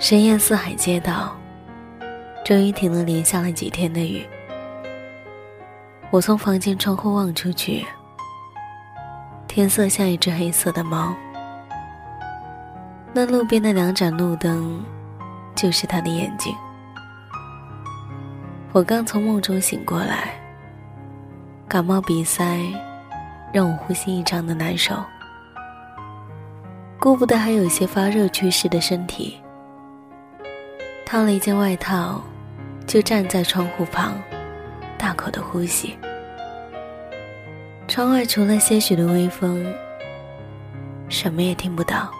深夜四海街道，终于停了连下了几天的雨。我从房间窗户望出去，天色像一只黑色的猫。那路边的两盏路灯，就是他的眼睛。我刚从梦中醒过来，感冒鼻塞，让我呼吸异常的难受。顾不得还有些发热趋势的身体。套了一件外套，就站在窗户旁，大口的呼吸。窗外除了些许的微风，什么也听不到。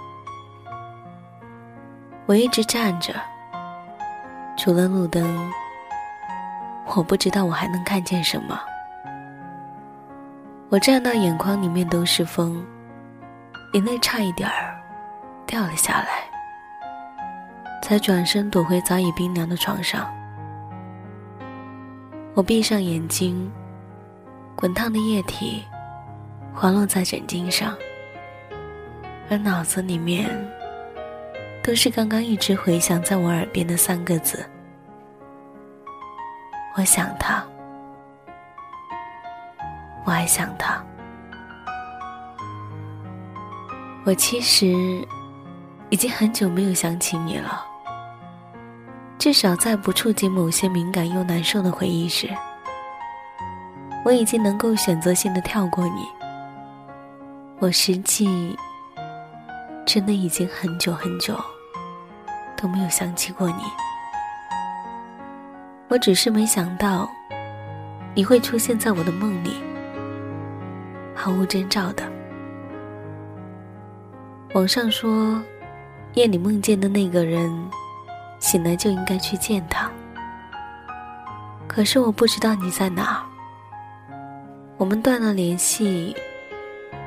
我一直站着，除了路灯，我不知道我还能看见什么。我站到眼眶里面都是风，眼泪差一点儿掉了下来。才转身躲回早已冰凉的床上。我闭上眼睛，滚烫的液体滑落在枕巾上，而脑子里面都是刚刚一直回响在我耳边的三个字：我想他，我还想他。我其实已经很久没有想起你了。至少在不触及某些敏感又难受的回忆时，我已经能够选择性的跳过你。我实际真的已经很久很久都没有想起过你。我只是没想到你会出现在我的梦里，毫无征兆的。网上说，夜里梦见的那个人。醒来就应该去见他，可是我不知道你在哪。我们断了联系，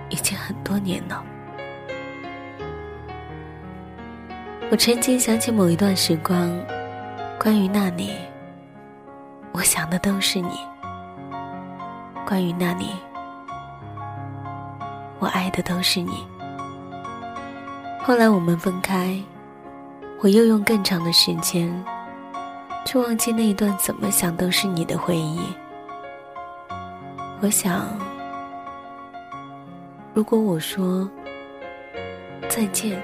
已经很多年了。我曾经想起某一段时光，关于那里，我想的都是你。关于那里，我爱的都是你。后来我们分开。我又用更长的时间，去忘记那一段怎么想都是你的回忆。我想，如果我说再见，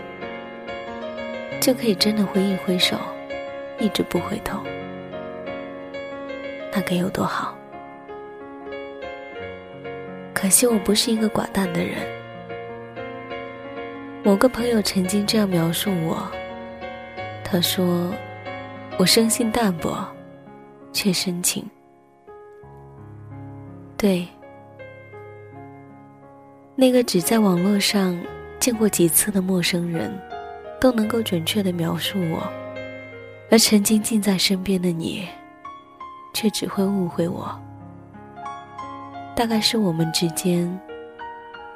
就可以真的挥一挥手，一直不回头，那该有多好？可惜我不是一个寡淡的人。某个朋友曾经这样描述我。他说：“我生性淡薄，却深情。对，那个只在网络上见过几次的陌生人，都能够准确的描述我；而曾经近在身边的你，却只会误会我。大概是我们之间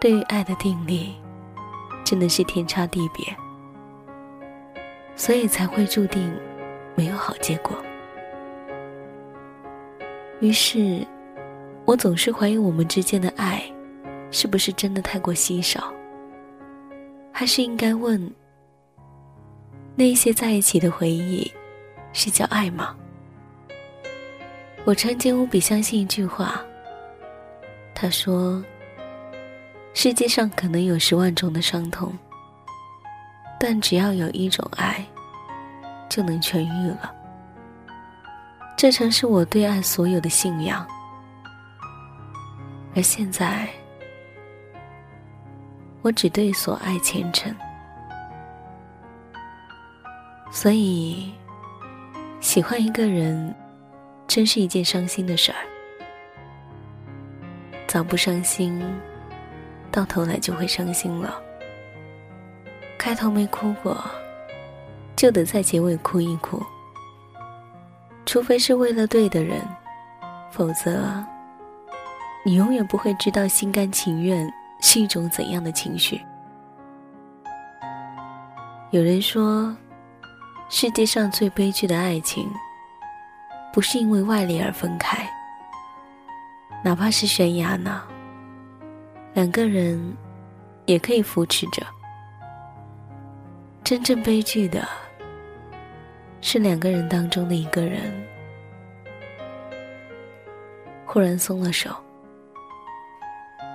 对于爱的定力，真的是天差地别。”所以才会注定没有好结果。于是，我总是怀疑我们之间的爱，是不是真的太过稀少？还是应该问：那些在一起的回忆，是叫爱吗？我曾经无比相信一句话。他说：“世界上可能有十万种的伤痛。”但只要有一种爱，就能痊愈了。这曾是我对爱所有的信仰，而现在，我只对所爱虔诚。所以，喜欢一个人，真是一件伤心的事儿。早不伤心，到头来就会伤心了。开头没哭过，就得在结尾哭一哭。除非是为了对的人，否则，你永远不会知道心甘情愿是一种怎样的情绪。有人说，世界上最悲剧的爱情，不是因为外力而分开，哪怕是悬崖呢，两个人也可以扶持着。真正悲剧的，是两个人当中的一个人忽然松了手，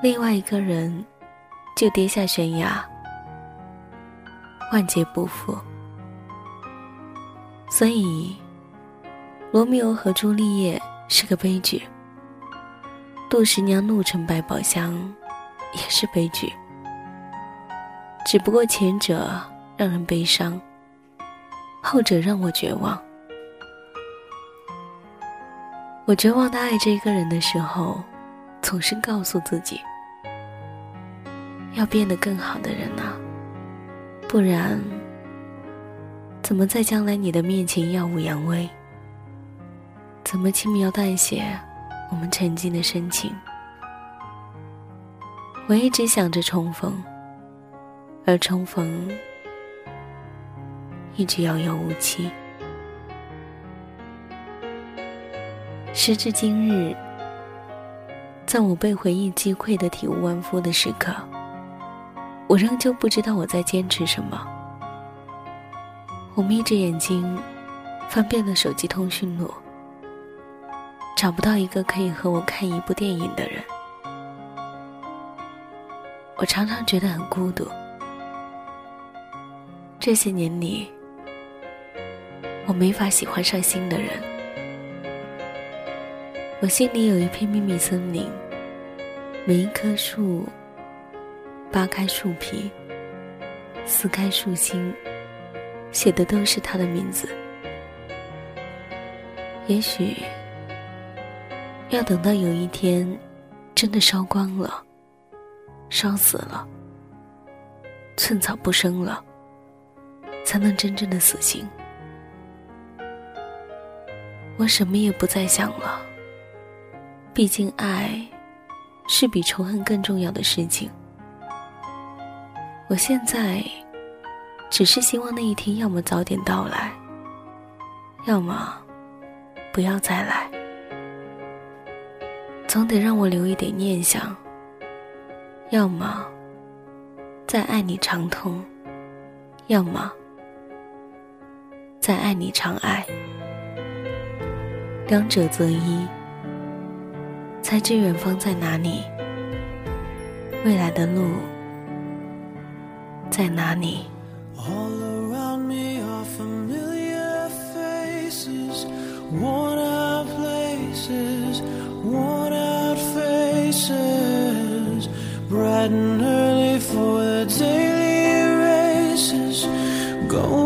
另外一个人就跌下悬崖，万劫不复。所以，罗密欧和朱丽叶是个悲剧，杜十娘怒沉百宝箱也是悲剧。只不过前者让人悲伤，后者让我绝望。我绝望的爱这一个人的时候，总是告诉自己，要变得更好的人啊，不然。怎么在将来你的面前耀武扬威？怎么轻描淡写我们曾经的深情？我一直想着重逢，而重逢一直遥遥无期。时至今日，在我被回忆击溃的体无完肤的时刻，我仍旧不知道我在坚持什么。我眯着眼睛，翻遍了手机通讯录，找不到一个可以和我看一部电影的人。我常常觉得很孤独。这些年里，我没法喜欢上新的人。我心里有一片秘密森林，每一棵树扒开树皮，撕开树心。写的都是他的名字。也许要等到有一天真的烧光了，烧死了，寸草不生了，才能真正的死心。我什么也不再想了。毕竟爱是比仇恨更重要的事情。我现在。只是希望那一天，要么早点到来，要么不要再来。总得让我留一点念想。要么再爱你长痛，要么再爱你长爱。两者择一，才知远方在哪里，未来的路在哪里。All around me are familiar faces, worn out places, worn out faces, bright and early for the daily races, going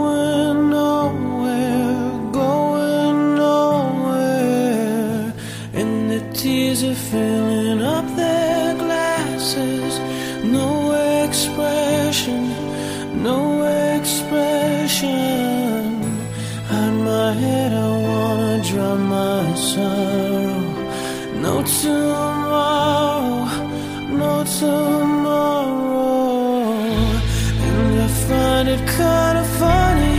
drown my sorrow. No tomorrow, no tomorrow. And I find it kinda funny,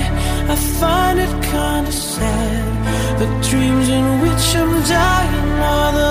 I find it kinda sad. The dreams in which I'm dying are the